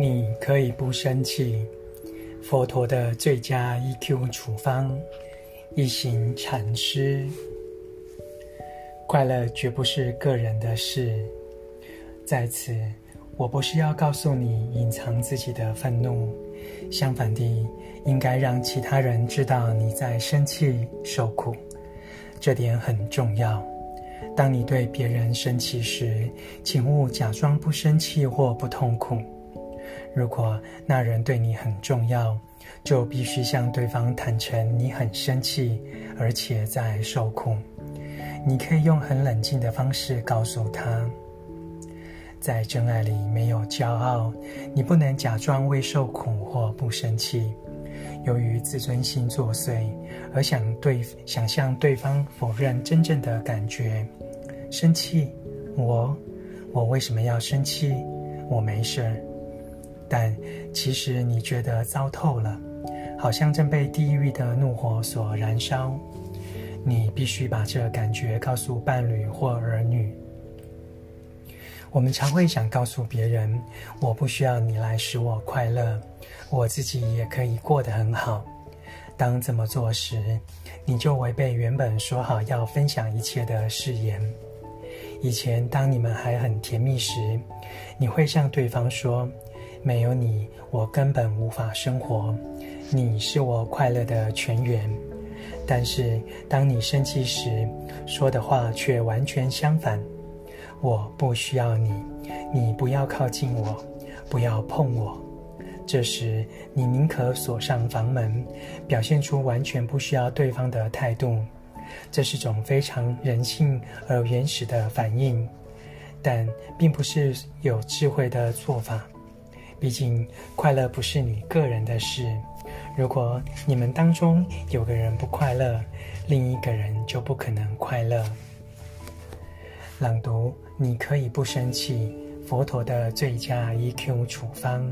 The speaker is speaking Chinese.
你可以不生气。佛陀的最佳 EQ 处方，一行禅师。快乐绝不是个人的事。在此，我不是要告诉你隐藏自己的愤怒，相反地，应该让其他人知道你在生气受苦，这点很重要。当你对别人生气时，请勿假装不生气或不痛苦。如果那人对你很重要，就必须向对方坦诚你很生气，而且在受苦。你可以用很冷静的方式告诉他，在真爱里没有骄傲，你不能假装未受苦或不生气。由于自尊心作祟，而想对想向对方否认真正的感觉，生气，我，我为什么要生气？我没事。但其实你觉得糟透了，好像正被地狱的怒火所燃烧。你必须把这感觉告诉伴侣或儿女。我们常会想告诉别人：“我不需要你来使我快乐，我自己也可以过得很好。”当这么做时，你就违背原本说好要分享一切的誓言。以前，当你们还很甜蜜时，你会向对方说：“没有你，我根本无法生活。你是我快乐的泉源。”但是，当你生气时，说的话却完全相反。我不需要你，你不要靠近我，不要碰我。这时，你宁可锁上房门，表现出完全不需要对方的态度。这是种非常人性而原始的反应，但并不是有智慧的做法。毕竟，快乐不是你个人的事。如果你们当中有个人不快乐，另一个人就不可能快乐。朗读，你可以不生气。佛陀的最佳 EQ 处方。